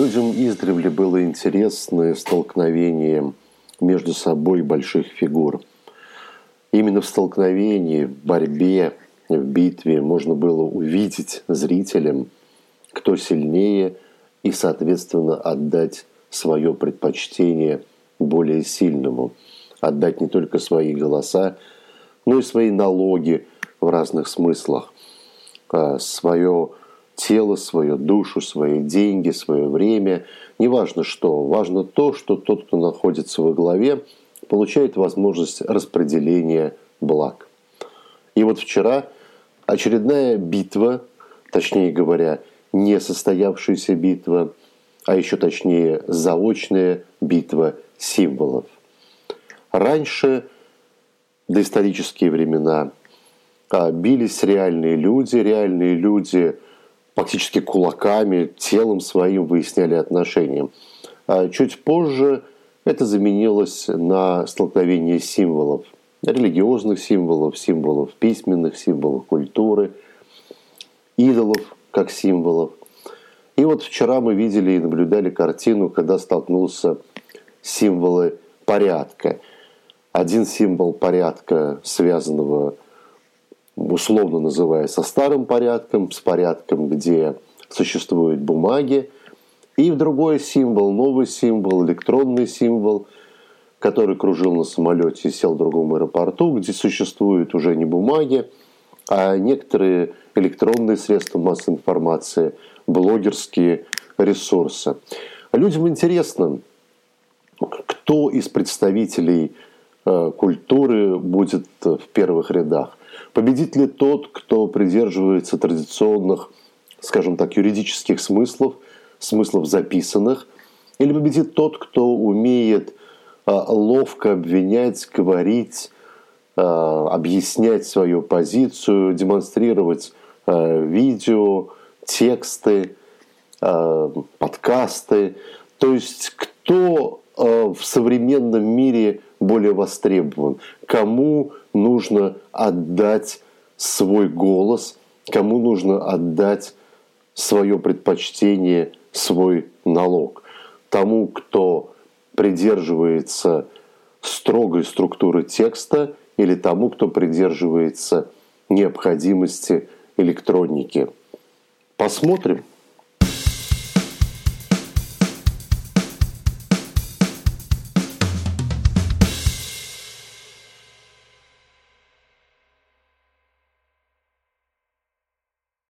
Людям издревле было интересно столкновение между собой больших фигур. Именно в столкновении, в борьбе, в битве можно было увидеть зрителям, кто сильнее, и, соответственно, отдать свое предпочтение более сильному. Отдать не только свои голоса, но и свои налоги в разных смыслах. А, свое тело, свою душу, свои деньги, свое время. Неважно что. Важно то, что тот, кто находится во главе, получает возможность распределения благ. И вот вчера очередная битва, точнее говоря, не состоявшаяся битва, а еще точнее заочная битва символов. Раньше, доисторические времена, а, бились реальные люди, реальные люди фактически кулаками, телом своим выясняли отношения. А чуть позже это заменилось на столкновение символов, религиозных символов, символов письменных, символов культуры, идолов как символов. И вот вчера мы видели и наблюдали картину, когда столкнулся символы порядка. Один символ порядка, связанного, условно называя, со старым порядком, с порядком, где существуют бумаги, и в другой символ, новый символ, электронный символ, который кружил на самолете и сел в другом аэропорту, где существуют уже не бумаги, а некоторые электронные средства массовой информации, блогерские ресурсы. Людям интересно, кто из представителей э, культуры будет в первых рядах. Победит ли тот, кто придерживается традиционных, скажем так, юридических смыслов, смыслов записанных, или победит тот, кто умеет э, ловко обвинять, говорить, э, объяснять свою позицию, демонстрировать видео, тексты, подкасты. То есть кто в современном мире более востребован, кому нужно отдать свой голос, кому нужно отдать свое предпочтение, свой налог. Тому, кто придерживается строгой структуры текста или тому, кто придерживается необходимости электроники. Посмотрим.